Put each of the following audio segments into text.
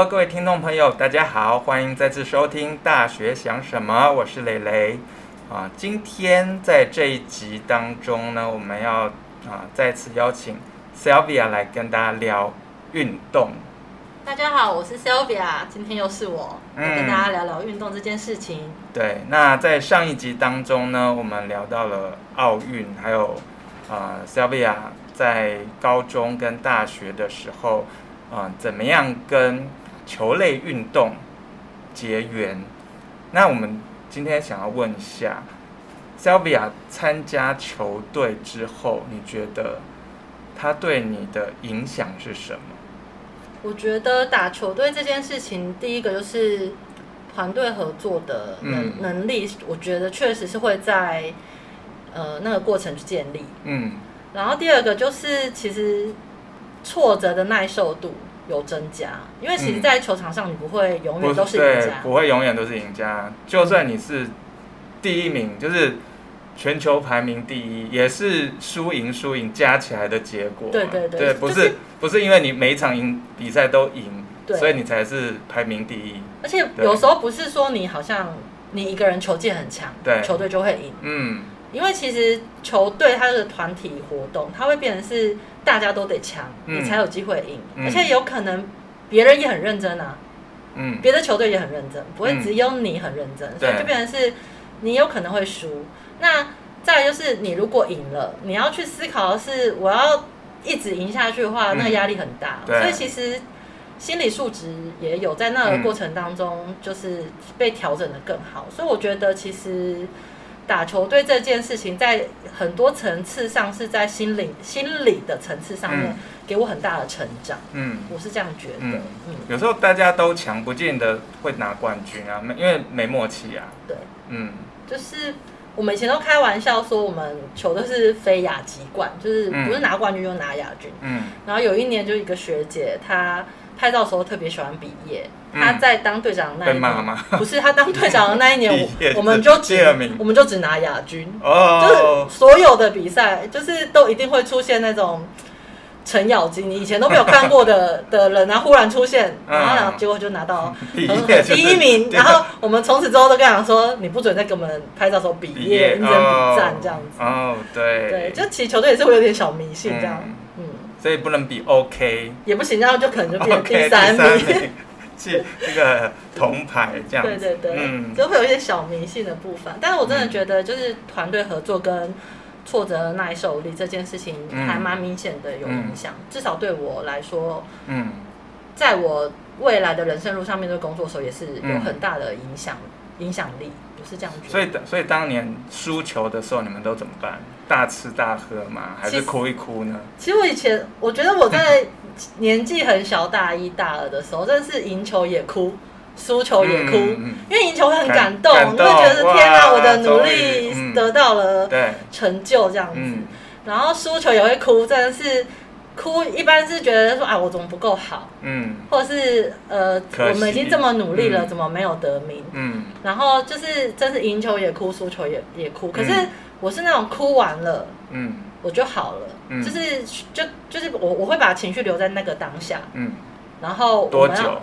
Hello，各位听众朋友，大家好，欢迎再次收听《大学想什么》，我是蕾蕾啊。今天在这一集当中呢，我们要啊再次邀请 Sylvia 来跟大家聊运动。大家好，我是 Sylvia，今天又是我来跟大家聊聊运动这件事情。嗯、对，那在上一集当中呢，我们聊到了奥运，还有啊 Sylvia 在高中跟大学的时候。啊、嗯，怎么样跟球类运动结缘？那我们今天想要问一下，Sylvia 参加球队之后，你觉得他对你的影响是什么？我觉得打球队这件事情，第一个就是团队合作的能能力，嗯、我觉得确实是会在呃那个过程去建立。嗯，然后第二个就是其实。挫折的耐受度有增加，因为其实，在球场上你不会永远都是赢家，嗯，不会永远都是赢家。就算你是第一名，就是全球排名第一，也是输赢输赢加起来的结果。对对对，对，不是、就是、不是因为你每一场赢比赛都赢，所以你才是排名第一。而且有时候不是说你好像你一个人球技很强，对，球队就会赢。嗯。因为其实球队它是团体活动，它会变成是大家都得强，嗯、你才有机会赢，嗯、而且有可能别人也很认真啊，嗯，别的球队也很认真，不会只有你很认真，嗯、所以就变成是你有可能会输。那再来就是你如果赢了，你要去思考的是我要一直赢下去的话，那压力很大，嗯、所以其实心理素质也有在那个过程当中就是被调整的更好，所以我觉得其实。打球队这件事情，在很多层次上是在心理、心理的层次上面给我很大的成长。嗯，我是这样觉得。嗯，嗯，有时候大家都强，不见得会拿冠军啊，没因为没默契啊。对，嗯，就是我们以前都开玩笑说，我们球都是非亚即冠，就是不是拿冠军就拿亚军。嗯，然后有一年就一个学姐她。拍照的时候特别喜欢比耶，他在当队长的那一年，嗯、不是他当队长的那一年，我我们就只我们就只拿亚军，哦、就是所有的比赛就是都一定会出现那种程咬金，你以前都没有看过的 的人，然后忽然出现，然后，然后结果就拿到第一名，然后我们从此之后都跟他说，你不准再给我们拍照的时候比耶，你只能比赞这样子。哦，对，对，就其实球队也是会有点小迷信这样。嗯所以不能比 OK，也不行，然后就可能就变成第三名，okay, 是这个铜牌这样。对对对，嗯，就会有一些小迷信的部分。但是我真的觉得，就是团队合作跟挫折耐受力这件事情，还蛮明显的有影响。嗯、至少对我来说，嗯，在我未来的人生路上面对工作的时候，也是有很大的影响。影响力不是这样子，所以所以当年输球的时候，你们都怎么办？大吃大喝吗？还是哭一哭呢？其实，我以前，我觉得我在年纪很小，大一、大二的时候，真的是赢球也哭，输球也哭，嗯、因为赢球会很感动，你会觉得天哪，我的努力得到了成就这样子，嗯、然后输球也会哭，真的是。哭一般是觉得说啊，我怎么不够好，嗯，或者是呃，我们已经这么努力了，嗯、怎么没有得名，嗯，然后就是真是赢球也哭，输球也也哭。可是我是那种哭完了，嗯，我就好了，嗯、就是就就是我我会把情绪留在那个当下，嗯，然后我们要多久？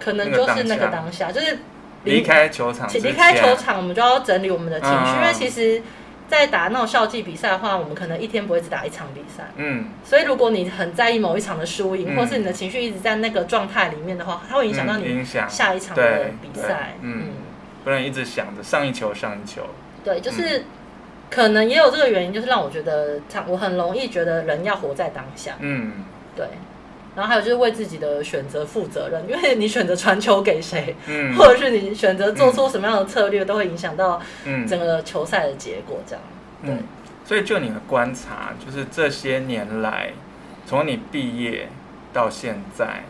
可能就是那个当下，就是离开球场，离开球场，我们就要整理我们的情绪，嗯、因为其实。在打那种校际比赛的话，我们可能一天不会只打一场比赛。嗯，所以如果你很在意某一场的输赢，嗯、或是你的情绪一直在那个状态里面的话，它会影响到你下一场的比赛。嗯，嗯不能一直想着上一球上一球。对，就是、嗯、可能也有这个原因，就是让我觉得，我很容易觉得人要活在当下。嗯，对。然后还有就是为自己的选择负责任，因为你选择传球给谁，嗯、或者是你选择做出什么样的策略，嗯、都会影响到整个球赛的结果。这样，嗯、所以就你的观察，就是这些年来，从你毕业到现在，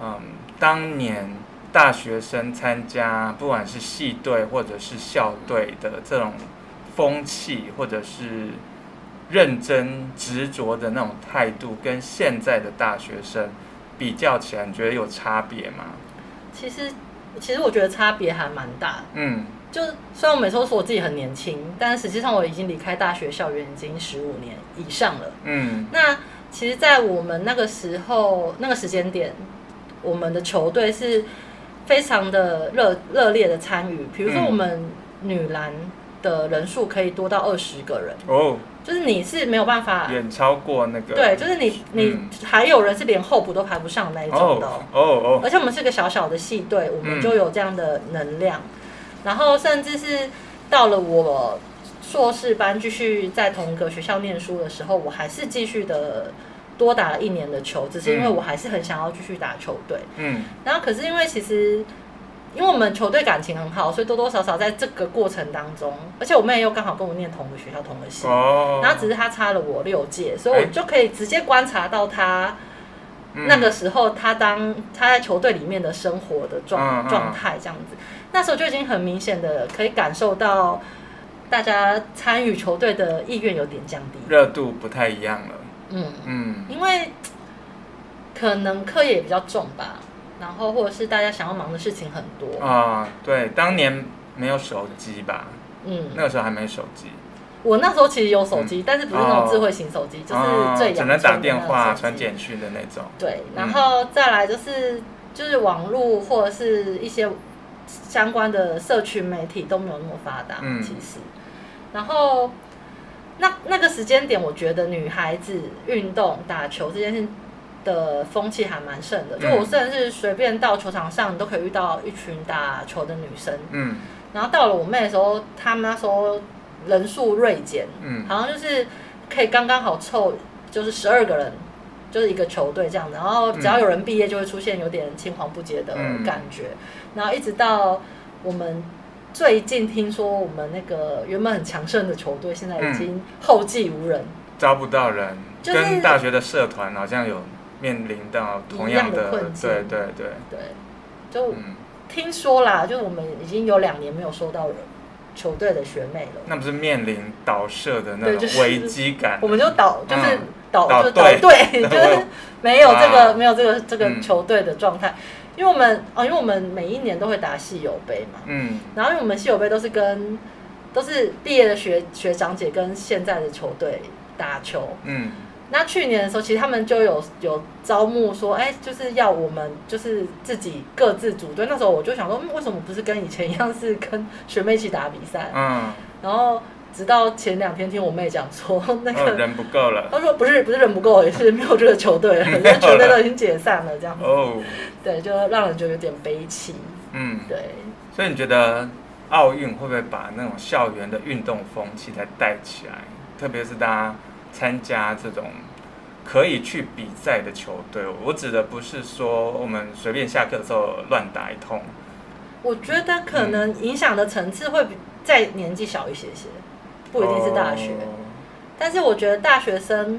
嗯，当年大学生参加不管是系队或者是校队的这种风气，或者是。认真执着的那种态度，跟现在的大学生比较起来，你觉得有差别吗？其实，其实我觉得差别还蛮大。嗯，就虽然我每次都说我自己很年轻，但实际上我已经离开大学校园已经十五年以上了。嗯，那其实，在我们那个时候那个时间点，我们的球队是非常的热热烈的参与。比如说我们女篮的人数可以多到二十个人哦，就是你是没有办法远超过那个，对，就是你你还有人是连候补都排不上那一种的哦哦，而且我们是个小小的系队，我们就有这样的能量，然后甚至是到了我。硕士班继续在同一个学校念书的时候，我还是继续的多打了一年的球，只是因为我还是很想要继续打球队。嗯，然后可是因为其实因为我们球队感情很好，所以多多少少在这个过程当中，而且我妹又刚好跟我念同个学校同个系，哦，然后只是她差了我六届，所以我就可以直接观察到她那个时候她当她在球队里面的生活的状状态这样子，那时候就已经很明显的可以感受到。大家参与球队的意愿有点降低，热度不太一样了。嗯嗯，因为可能课业也比较重吧，然后或者是大家想要忙的事情很多啊。对，当年没有手机吧？嗯，那个时候还没手机。我那时候其实有手机，嗯、但是不是那种智慧型手机，哦、就是最只能打电话、传简讯的那种。对，然后再来就是就是网络或者是一些相关的社群媒体都没有那么发达，嗯、其实。然后，那那个时间点，我觉得女孩子运动打球这件事的风气还蛮盛的。就我甚至随便到球场上，你都可以遇到一群打球的女生。嗯。然后到了我妹的时候，他们那时候人数锐减，嗯，好像就是可以刚刚好凑，就是十二个人，就是一个球队这样子。然后只要有人毕业，就会出现有点青黄不接的感觉。然后一直到我们。最近听说我们那个原本很强盛的球队，现在已经后继无人，招不到人，跟大学的社团好像有面临到同样的困境。对对对对，就听说啦，就是我们已经有两年没有收到球队的学妹了。那不是面临倒社的那种危机感？我们就倒，就是倒，就倒队，就是没有这个没有这个这个球队的状态。因为我们哦，因为我们每一年都会打系友杯嘛，嗯，然后因为我们系友杯都是跟都是毕业的学学长姐跟现在的球队打球，嗯，那去年的时候其实他们就有有招募说，哎，就是要我们就是自己各自组队。那时候我就想说，嗯，为什么不是跟以前一样是跟学妹一起打比赛？嗯，然后。直到前两天听我妹讲说，那个人不够了。她说不是不是人不够，也是没有这个球队了，因为球队都已经解散了这样子。哦，对，就让人觉得有点悲戚。嗯，对。所以你觉得奥运会不会把那种校园的运动风气再带起来？特别是大家参加这种可以去比赛的球队，我指的不是说我们随便下课的时候乱打一通。我觉得可能影响的层次会比再年纪小一些些。不一定是大学，但是我觉得大学生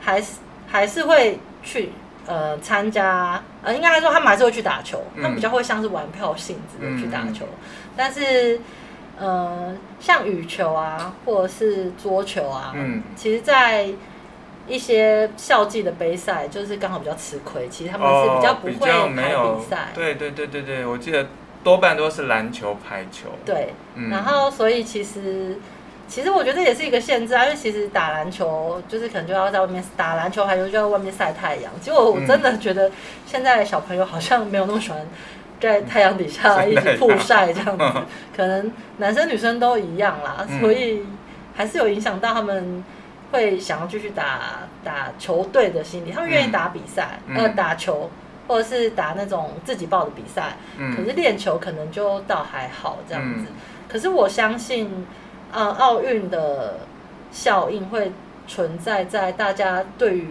还是还是会去呃参加，呃应该来说他们还是会去打球，他们比较会像是玩票性质的去打球，但是呃像羽球啊或者是桌球啊，嗯。其实，在一些校际的杯赛就是刚好比较吃亏，其实他们是比较不会排比赛，对对对对对，我记得多半都是篮球、排球，对，然后所以其实。其实我觉得这也是一个限制啊，因为其实打篮球就是可能就要在外面打篮球，还有就要外面晒太阳。结果我真的觉得现在小朋友好像没有那么喜欢在太阳底下一直曝晒这样子，可能男生女生都一样啦，所以还是有影响到他们会想要继续打打球队的心理，他们愿意打比赛，呃，打球或者是打那种自己报的比赛，可是练球可能就倒还好这样子。可是我相信。呃，奥运的效应会存在在大家对于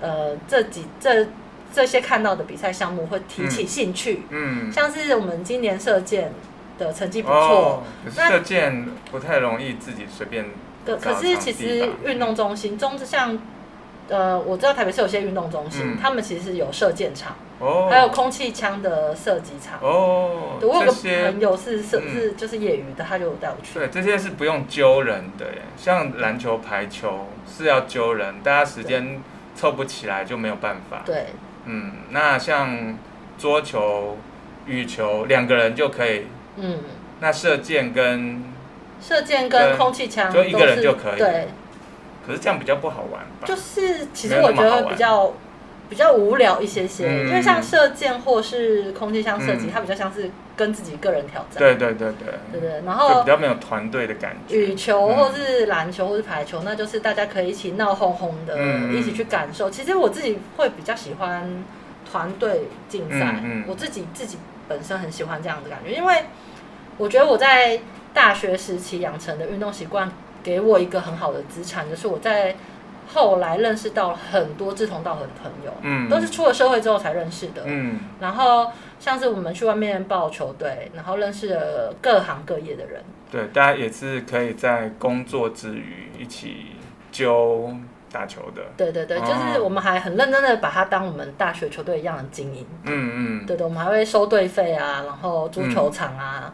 呃这几这这些看到的比赛项目会提起兴趣，嗯，嗯，像是我们今年射箭的成绩不错，射箭不太容易自己随便。可可是其实运动中心中像。呃，我知道台北市有些运动中心，嗯、他们其实是有射箭场，哦、还有空气枪的射击场。哦，我有个朋友是是就是业余的，他就带我去。对，这些是不用揪人的耶，像篮球、排球是要揪人，大家时间凑不起来就没有办法。对，嗯，那像桌球、羽球两个人就可以。嗯，那射箭跟射箭跟空气枪就一个人就可以。对。可是这样比较不好玩吧？就是其实我觉得比较比较无聊一些些，嗯、因为像射箭或是空气枪射击，嗯、它比较像是跟自己个人挑战。对对对对，对对。然后比较没有团队的感觉。羽球或是篮球或是排球，嗯、那就是大家可以一起闹哄哄的，嗯、一起去感受。其实我自己会比较喜欢团队竞赛，我自己自己本身很喜欢这样的感觉，因为我觉得我在大学时期养成的运动习惯，给我一个很好的资产，就是我在。后来认识到很多志同道合的朋友，嗯，都是出了社会之后才认识的，嗯。然后像是我们去外面报球队，然后认识了各行各业的人。对，大家也是可以在工作之余一起揪打球的。对对对，哦、就是我们还很认真的把它当我们大学球队一样的经营。嗯嗯。对对，我们还会收队费啊，然后租球场啊。嗯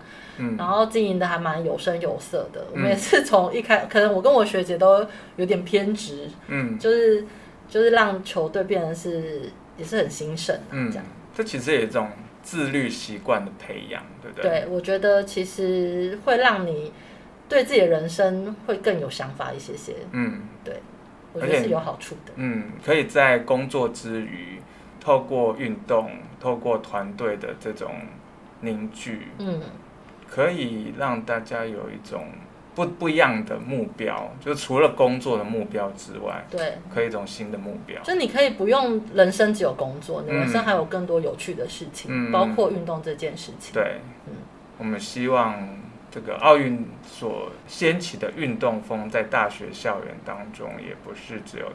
然后经营的还蛮有声有色的，嗯、我们也是从一开，可能我跟我学姐都有点偏执，嗯，就是就是让球队变得是也是很兴盛，嗯，这样。这其实也是一种自律习惯的培养，对不对？对，我觉得其实会让你对自己的人生会更有想法一些些，嗯，对，我觉得是有好处的，嗯，可以在工作之余，透过运动，透过团队的这种凝聚，嗯。可以让大家有一种不不一样的目标，就除了工作的目标之外，对，可以一种新的目标。就你可以不用人生只有工作，你人生还有更多有趣的事情，嗯、包括运动这件事情。对，嗯，我们希望这个奥运所掀起的运动风，在大学校园当中，也不是只有。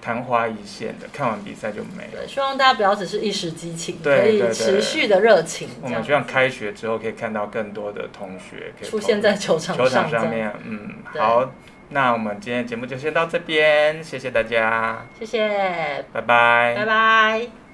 昙花一现的，看完比赛就没了。对，希望大家不要只是一时激情，可以持续的热情。我们希望开学之后可以看到更多的同学可以出现在球场球场上面。嗯，好，那我们今天节目就先到这边，谢谢大家，谢谢，拜拜，拜拜。